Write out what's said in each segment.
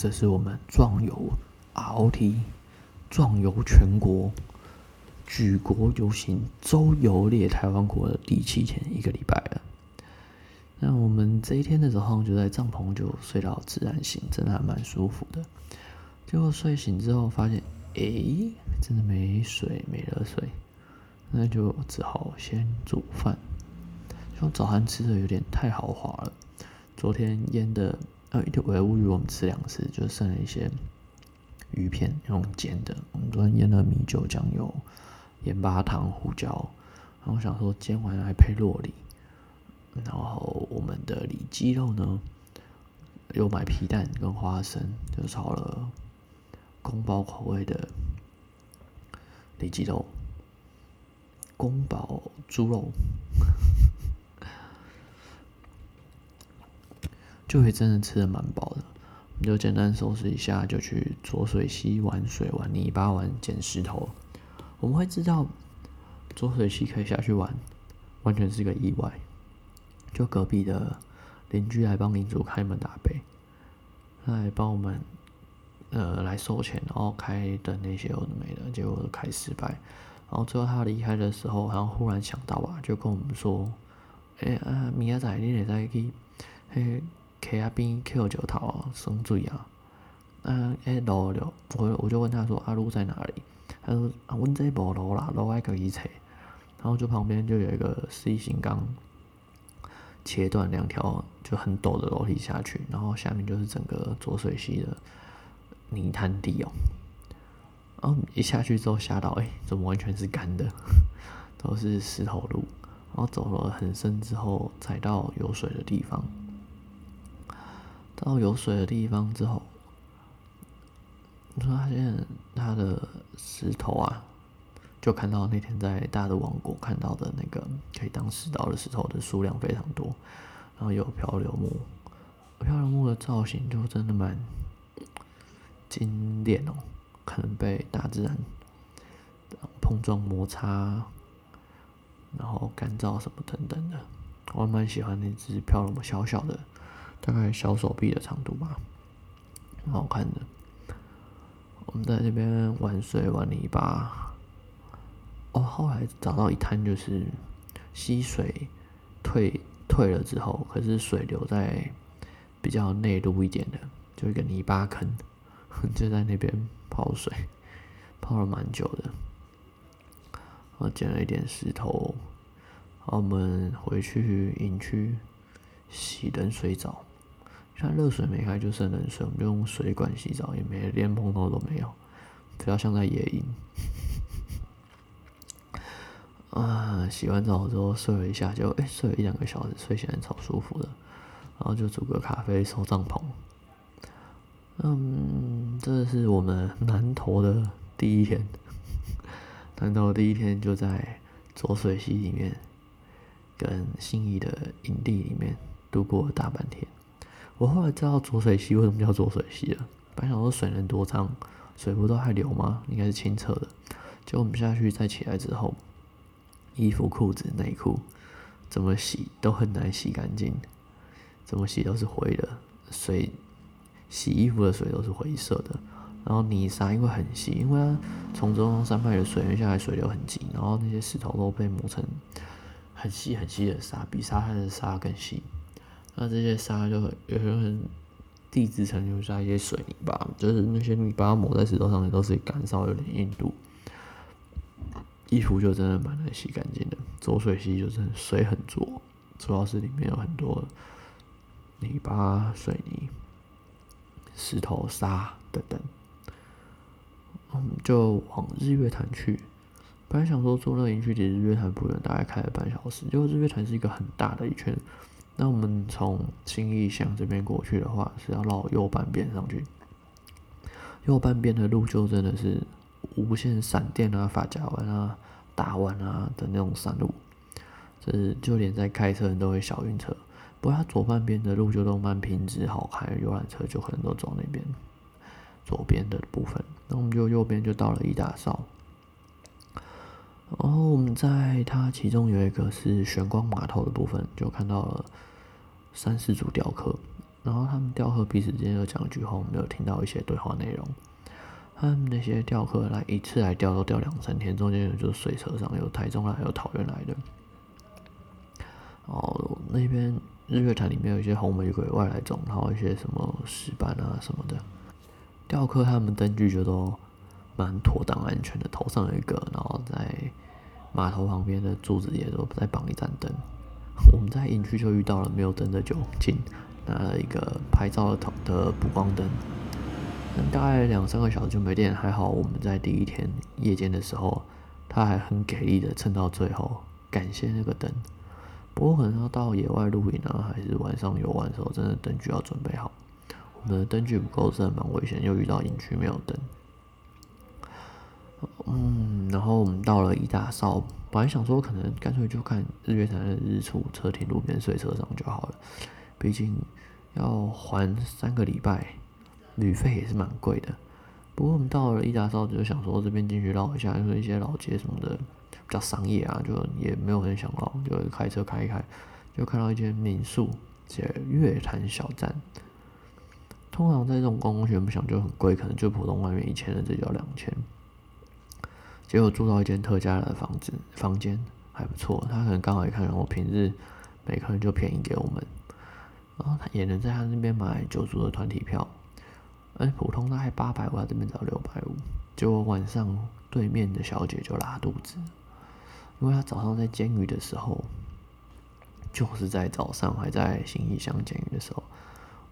这是我们壮游 ROT 壮游全国举国游行周游列台湾国的第七天一个礼拜了。那我们这一天的时候就在帐篷就睡到自然醒，真的还蛮舒服的。结果睡醒之后发现，诶，真的没水，没热水，那就只好先煮饭。就早餐吃的有点太豪华了，昨天腌的。呃，一条尾乌鱼我们吃两次，就剩了一些鱼片用煎的。我们昨天腌了米酒、酱油、盐巴、糖、胡椒，然后想说煎完还配洛梨。然后我们的里脊肉呢，又买皮蛋跟花生，就炒了宫保口味的里脊肉，宫保猪肉。就会真的吃的蛮饱的，我们就简单收拾一下，就去浊水溪玩水、玩泥巴、玩捡石头。我们会知道浊水溪可以下去玩，完全是个意外。就隔壁的邻居来帮领主开门打杯，来帮我们呃来收钱，然后开的那些有的没的，结果开失败。然后最后他离开的时候，好像忽然想到吧，就跟我们说：“哎啊，明仔你也在去嘿。”溪啊边溪石头啊，生水啊，啊，诶，路了，我我就问他说：“啊，路在哪里？”他说：“啊，阮这无路啦，路爱自己找。”然后就旁边就有一个 C 型钢切断两条就很陡的楼梯下去，然后下面就是整个浊水溪的泥滩地哦。然后一下去之后吓到，哎，怎么完全是干的，都是石头路。然后走了很深之后，才到有水的地方。到有水的地方之后，你发现它的石头啊，就看到那天在大的王国看到的那个可以当石刀的石头的数量非常多，然后有漂流木，漂流木的造型就真的蛮经典哦，可能被大自然碰撞摩擦，然后干燥什么等等的，我蛮喜欢那只漂流木，小小的。大概小手臂的长度吧，很好看的。我们在这边玩水玩泥巴。哦，后来找到一滩，就是溪水退退了之后，可是水留在比较内陆一点的，就一个泥巴坑，就在那边泡水，泡了蛮久的。我捡了一点石头，我们回去营区洗冷水澡。像热水没开就剩冷水，我们就用水管洗澡，也没连蓬头都没有，比较像在野营。啊，洗完澡之后睡了一下，就哎睡了一两个小时，睡起来超舒服的。然后就煮个咖啡，收帐篷。嗯，这是我们南投的第一天。南投第一天就在浊水溪里面，跟心仪的营地里面度过了大半天。我后来知道浊水溪为什么叫浊水溪了。本来想说水能多脏，水不都还流吗？应该是清澈的。结果我们下去再起来之后，衣服、裤子、内裤怎么洗都很难洗干净，怎么洗都是灰的。水洗衣服的水都是灰色的。然后泥沙因为很细，因为它从中央山脉的水源下来，水流很急，然后那些石头都被磨成很细很细的沙，比沙滩的沙更细。那这些沙就有时候地质层留下一些水泥吧，就是那些泥巴抹在石头上面都是干燥有点硬度，衣服就真的蛮难洗干净的。浊水溪就是水很浊，主要是里面有很多泥巴、水泥、石头、沙等等。嗯，就往日月潭去。本来想说坐那营区离日月潭不远，大概开了半小时，结果日月潭是一个很大的一圈。那我们从新义乡这边过去的话，是要绕右半边上去。右半边的路就真的是无限闪电啊、发夹弯啊、大弯啊的那种山路，就是就连在开车人都会小晕车。不过它左半边的路就都蛮平直好开，游览车就可能都走那边左边的部分。那我们就右边就到了一大哨，然后我们在它其中有一个是玄光码头的部分，就看到了。三四组雕刻，然后他们雕刻彼此之间有讲一句话，我们有听到一些对话内容。他们那些雕刻来一次来钓都钓两三天，中间有就是水车上有台中来有桃园来的。哦，那边日月潭里面有一些红玫瑰外来种，然后一些什么石斑啊什么的。雕刻他们灯具就都蛮妥当安全的，头上有一个，然后在码头旁边的柱子也都再绑一盏灯。我们在营区就遇到了没有灯的酒精，拿了一个拍照的头的补光灯，大概两三个小时就没电。还好我们在第一天夜间的时候，他还很给力的撑到最后，感谢那个灯。不过可能要到野外露营啊，还是晚上游玩的时候，真的灯具要准备好。我们的灯具不够，真的蛮危险。又遇到营区没有灯，嗯，然后我们到了一大哨。本来想说，可能干脆就看日月潭的日出，车停路边睡车上就好了。毕竟要还三个礼拜，旅费也是蛮贵的。不过我们到了一大少，就想说这边进去绕一下，因为一些老街什么的比较商业啊，就也没有很想绕，就开车开一开，就看到一间民宿，写月潭小站。通常在这种公共区不想就很贵，可能就普通外面一千的，这就要两千。结果住到一间特价的房子，房间还不错。他可能刚好也看到我平日每个人就便宜给我们，然后他也能在他那边买九族的团体票，哎，普通大概八百五，他这边只要六百五。结果晚上对面的小姐就拉肚子，因为她早上在监狱的时候，就是在早上还在新义乡监狱的时候。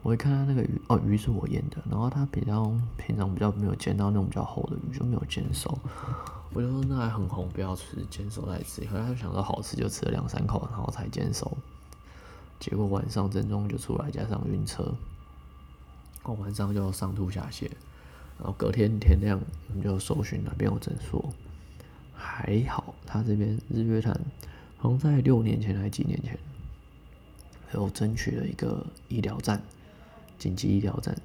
我一看他那个鱼，哦，鱼是我腌的，然后他比较平常比较没有煎到那种比较厚的鱼，就没有煎熟。我就说那还很红，不要吃，煎熟再吃。后来他就想到好吃，就吃了两三口，然后才煎熟。结果晚上症状就出来，加上晕车，我晚上就上吐下泻。然后隔天天亮，我们就搜寻哪边有诊所。还好他这边日月潭，好像在六年前还是几年前，有争取了一个医疗站。紧急医疗站，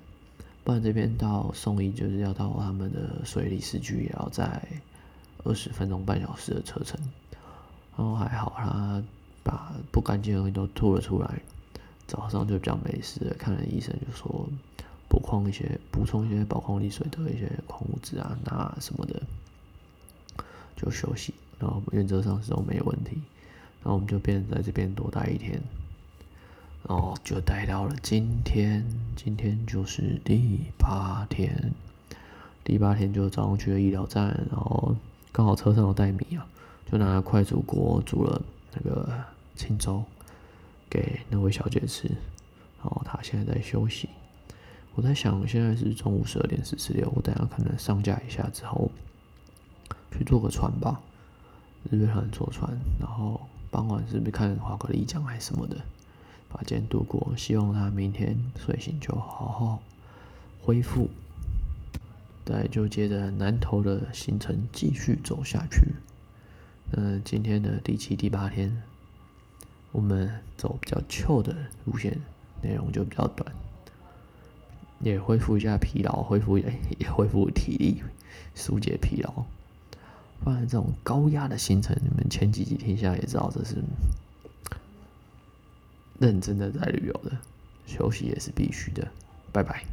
不然这边到送医就是要到他们的水里市区，也要在二十分钟半小时的车程。然后还好，他把不干净的东西都吐了出来，早上就比较没事了。看了医生就说补矿一些，补充一些宝矿力水的一些矿物质啊，那什么的就休息。然后原则上是都没问题。然后我们就变在这边多待一天。然后就待到了今天，今天就是第八天，第八天就早上去了医疗站，然后刚好车上有带米啊，就拿快煮锅煮了那个青粥给那位小姐吃，然后她现在在休息。我在想，现在是中午十二点四十六，我等下可能上架一下之后去坐个船吧，日月潭坐船，然后傍晚是不是看划个丽江还是什么的。把今天度过，希望他明天睡醒就好好恢复，再就接着南投的行程继续走下去。嗯，今天的第七、第八天，我们走比较旧的路线，内容就比较短，也恢复一下疲劳，恢复也也恢复体力，疏解疲劳。不然这种高压的行程，你们前几集听下来也知道，这是。认真的在旅游的，休息也是必须的。拜拜。